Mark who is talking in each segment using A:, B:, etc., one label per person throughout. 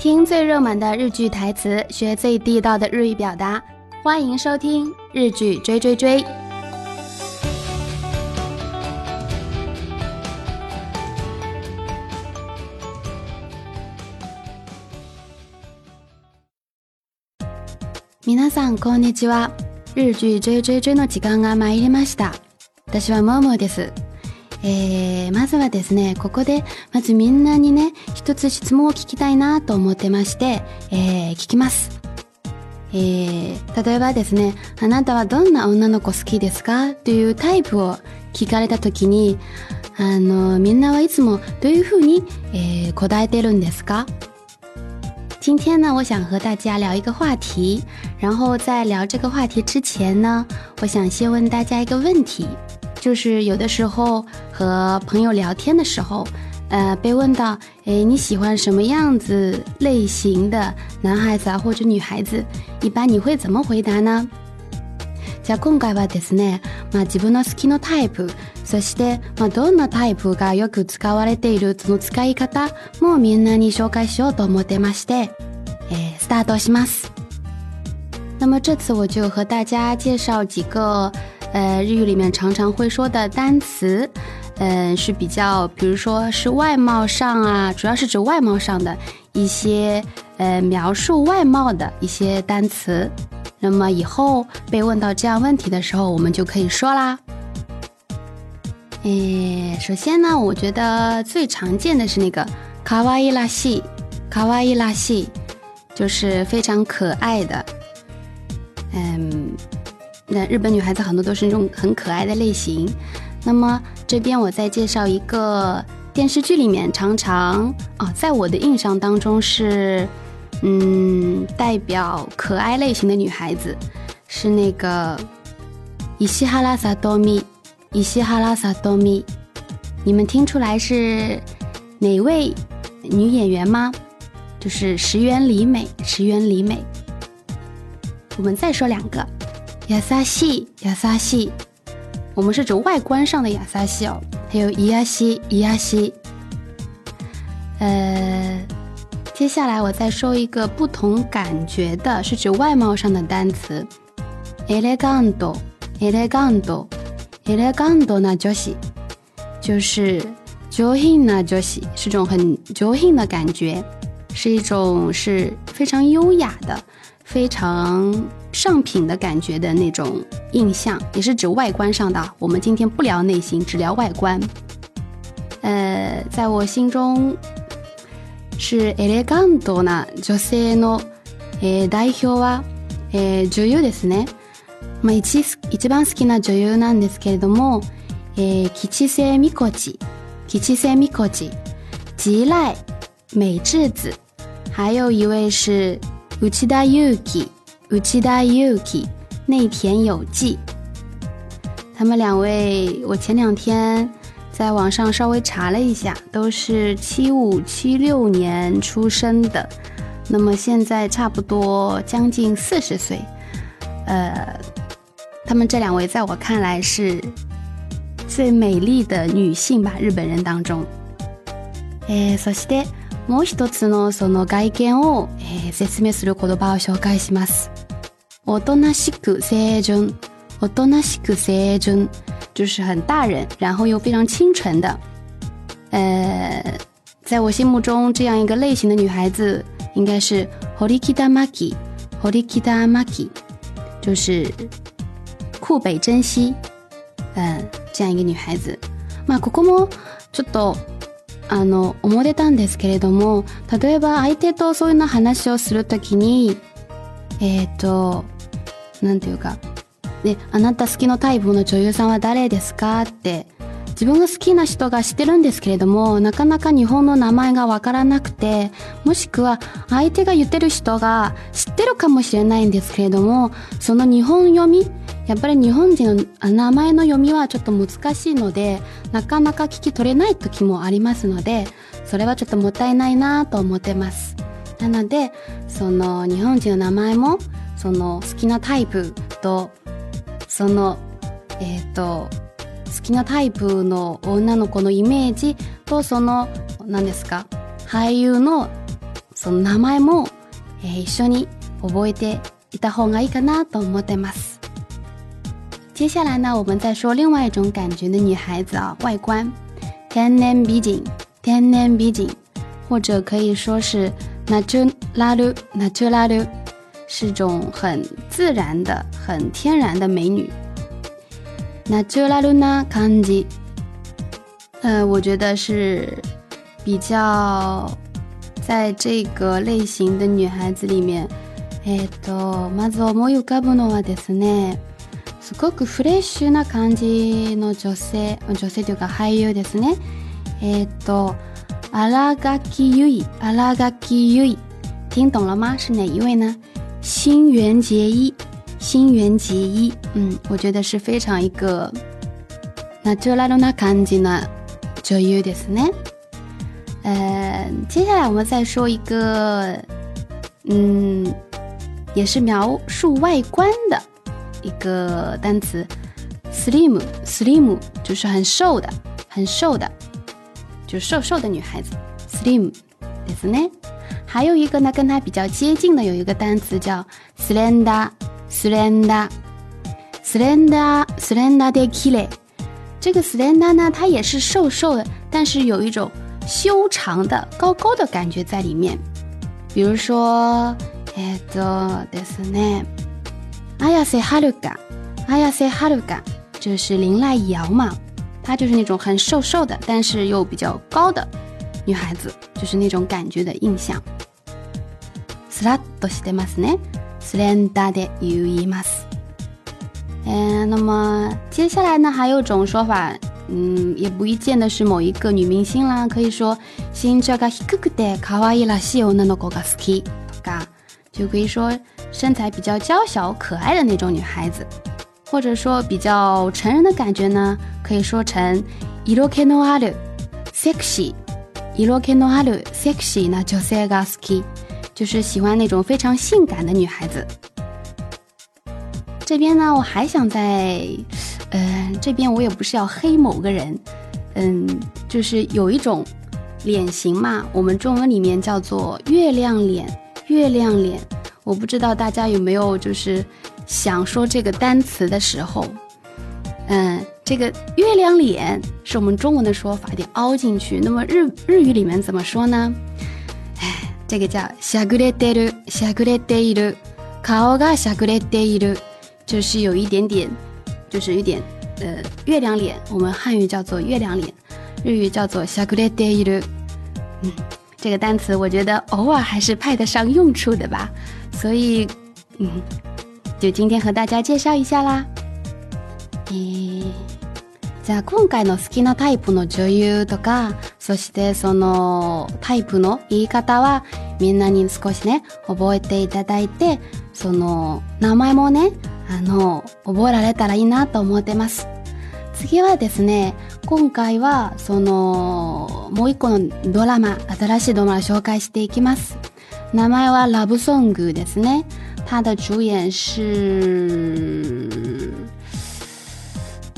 A: 听最热门的日剧台词，学最地道的日语表达，欢迎收听日剧追追追。皆さんこんにちは。日剧追追追の時間がまいりました。私はモモです。ええ、まずはですね、ここでまずみんなにね。一つ質問を聞きたいなと思ってまして、えー、聞きます。えー、例えばですね、あなたはどんな女の子好きですかというタイプを聞かれた時に、あの、みんなはいつもどういうふうに、えー、答えてるんですか今天呢，我想和大家聊一个话题。然后在聊这个话题之前呢，我想先问大家一个问题，就是有的时候和朋友聊天的时候，呃，被问到，哎，你喜欢什么样子类型的男孩子啊，或者女孩子？一般你会怎么回答呢？じゃ今回はですね、まあ自分の好きなタイプ、そしてまあどんなタイプがよく使われているその使い方、もみなに紹介しようと思ってまして、え、スタートします。那么这次我就和大家介绍几个呃日语里面常常会说的单词。嗯，是比较，比如说是外貌上啊，主要是指外貌上的一些，呃，描述外貌的一些单词。那么以后被问到这样问题的时候，我们就可以说啦。诶，首先呢，我觉得最常见的是那个“卡哇伊拉系”，卡哇伊拉系就是非常可爱的。嗯，那日本女孩子很多都是那种很可爱的类型。那么。这边我再介绍一个电视剧里面常常啊，在我的印象当中是，嗯，代表可爱类型的女孩子，是那个伊西哈拉萨多米，伊西哈拉萨多米，你们听出来是哪位女演员吗？就是石原里美，石原里美。我们再说两个，亚萨西，亚萨西。我们是指外观上的亚萨西哦，还有伊亚西，伊亚西。呃，接下来我再说一个不同感觉的，是指外貌上的单词，elegante，elegante，elegante 呢就是就是 j o h i a l 就是是种很 j o h i n y 的感觉，是一种是非常优雅的。非常上品的感觉的那种印象，也是指外观上的。我们今天不聊内心，只聊外观。呃，在我心中是 elegant な女性の代表啊。诶，女優ですね。まいち一番好きな女優なんですけれども、え、吉瀬美智子、吉瀬美智子、吉濑美智子，还有一位是。Uchida Yuki，Uchida Yuki，内田有纪。他们两位，我前两天在网上稍微查了一下，都是七五、七六年出生的，那么现在差不多将近四十岁。呃，他们这两位在我看来是最美丽的女性吧，日本人当中。诶，そして。もう一つのその外見を、えー、説明する言葉を紹介します。おとなしく清純。おとなしく清純。就是很大人，然后又非常清纯的。呃，在我心目中，这样一个类型的女孩子应该是 Horikita Maki。就是酷北珍惜，呃，这样一个女孩子。まあここもちょっとあの思ってたんですけれども例えば相手とそういうの話をするときにえっ、ー、と何て言うか、ね「あなた好きのタイプの女優さんは誰ですか?」って自分が好きな人が知ってるんですけれどもなかなか日本の名前がわからなくてもしくは相手が言ってる人が知ってるかもしれないんですけれどもその日本読みやっぱり日本人の名前の読みはちょっと難しいのでなかなか聞き取れない時もありますのでそれはちょっともったいないなと思ってますなのでその日本人の名前もその好きなタイプとそのえっ、ー、と好きなタイプの女の子のイメージとその何ですか俳優のその名前も、えー、一緒に覚えていた方がいいかなと思ってます接下来呢，我们再说另外一种感觉的女孩子啊，外观，tanen bing tanen bing，或者可以说是 naturalu naturalu，是种很自然的、很天然的美女。naturaluna kanji，嗯，我觉得是比较在这个类型的女孩子里面，诶，to masu moyukabunowa desne。すごくフレッシュな感じの女性女性というか俳優ですねえっ、ー、と荒垣結衣荒垣結衣听懂了吗是哪一位呢新垣结衣新垣结衣嗯我觉得是非常一个ナチュラルな感じな女優ですね呃接下来我们再说一个ん、也是描述外观的一个单词，slim，slim 就是很瘦的，很瘦的，就瘦瘦的女孩子。slim，但是呢，还有一个呢，跟它比较接近的有一个单词叫 slender，slender，slender，slender d e k i l e 这个 slender 呢，它也是瘦瘦的，但是有一种修长的、高高的感觉在里面。比如说，edo de s n a e 啊呀塞哈鲁嘎，啊呀塞哈鲁嘎，这是林濑遥嘛？她就是那种很瘦瘦的，但是又比较高的女孩子，就是那种感觉的印象。是啦，都是的嘛是呢，虽然大的有一嘛是。嗯，那么接下来呢，还有种说法，嗯，也不易见的是某一个女明星啦，可以说新这个酷酷的可爱拉西，女の子が好き，嘎，就可以说。身材比较娇小可爱的那种女孩子，或者说比较成人的感觉呢，可以说成 “ilokino alu s e x y i r o k i n o a r u sexy” 那就 s e g a s k i 就是喜欢那种非常性感的女孩子。这边呢，我还想在，嗯，这边我也不是要黑某个人，嗯，就是有一种脸型嘛，我们中文里面叫做“月亮脸”，“月亮脸”。我不知道大家有没有就是想说这个单词的时候，嗯，这个月亮脸是我们中文的说法，有点凹进去。那么日日语里面怎么说呢？哎，这个叫“下骨裂带一路”，“下骨裂带一路”，“卡奥加下骨裂带一路”，就是有一点点，就是有点呃月亮脸。我们汉语叫做月亮脸，日语叫做“下骨裂带一路”。嗯，这个单词我觉得偶尔还是派得上用处的吧。所以，嗯，就今天和大家介绍一下啦。えじゃあ今回の好きなタイプの女優とか、そしてそのタイプの言い方はみんなに少しね、覚えていただいて、その名前もね、あの、覚えられたらいいなと思ってます。次はですね、今回はその、もう一個のドラマ、新しいドラマを紹介していきます。那卖哇，老不送歌，但是呢，它的主演是，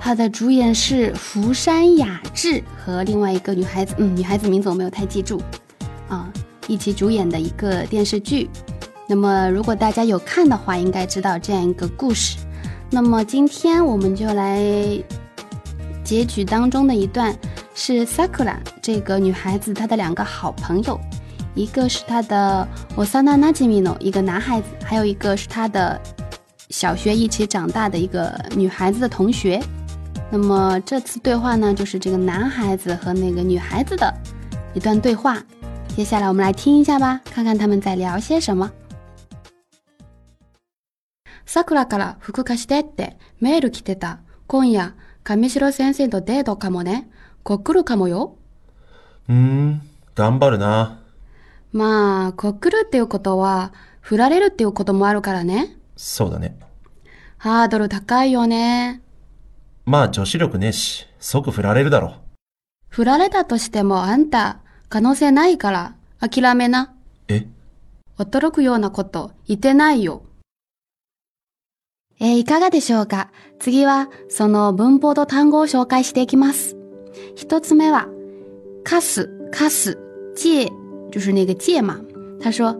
A: 它的主演是福山雅治和另外一个女孩子，嗯，女孩子名字我没有太记住，啊，一起主演的一个电视剧。那么，如果大家有看的话，应该知道这样一个故事。那么今天我们就来结局当中的一段，是 sakura 这个女孩子她的两个好朋友。一个是他的我 s 娜 n a 米诺，一个男孩子，还有一个是他的小学一起长大的一个女孩子的同学。那么这次对话呢，就是这个男孩子和那个女孩子的一段对话。接下来我们来听一下吧，看看他们在聊些什么。Sakura まあ、こっくるっていうことは、振られるっていうこともあるからね。
B: そうだね。
A: ハードル高いよね。
B: まあ、女子力ねえし、即振られるだろ。
A: 振られたとしてもあんた、可能性ないから、諦めな。
B: え
A: 驚くようなこと言ってないよ。えー、いかがでしょうか次は、その文法と単語を紹介していきます。一つ目は、かす、かす、ちえ、就是那个借嘛，他说：“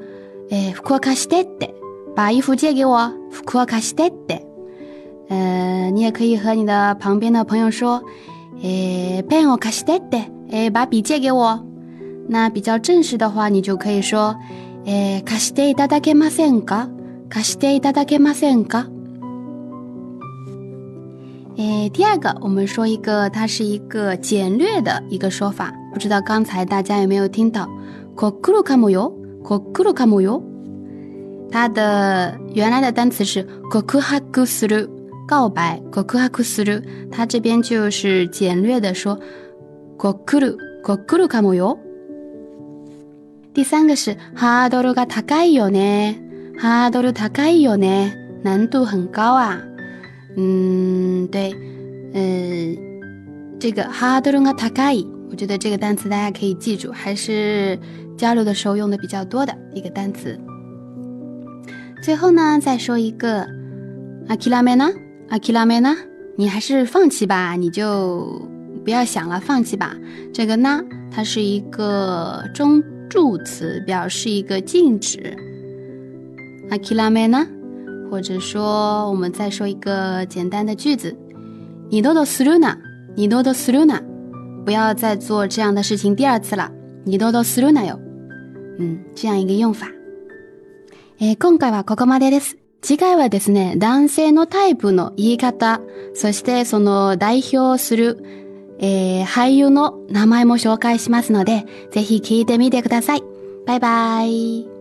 A: 诶，服库阿卡西代代，把衣服借给我。”服库阿卡西代代，呃，你也可以和你的旁边的朋友说：“诶，ペンを貸して代代，诶，把笔借给我。”那比较正式的话，你就可以说：“诶，貸していただけませんか？貸していただけませんか？”诶，第二个，我们说一个，它是一个简略的一个说法，不知道刚才大家有没有听到。告白，告白。它的原来的单词是“告白”，“告白”。它这边就是简略的说“告白，告白”。第三个是“难度很高啊”，嗯，对，呃，这个“难度很高”。我觉得这个单词大家可以记住，还是交流的时候用的比较多的一个单词。最后呢，再说一个 a k i 梅 a m e n a 呢，a k i a m e n a 你还是放弃吧，你就不要想了，放弃吧。这个呢，它是一个中助词，表示一个禁止。a k i 梅 a m e n a 或者说我们再说一个简单的句子 n i d o s u r u n a n i d o s r u n a 不要再做这样的事情第二次了。二度とするなよ。うん、这样一个用法。えー、今回はここまでです。次回はですね、男性のタイプの言い方、そしてその代表する、えー、俳優の名前も紹介しますので、ぜひ聞いてみてください。バイバイ。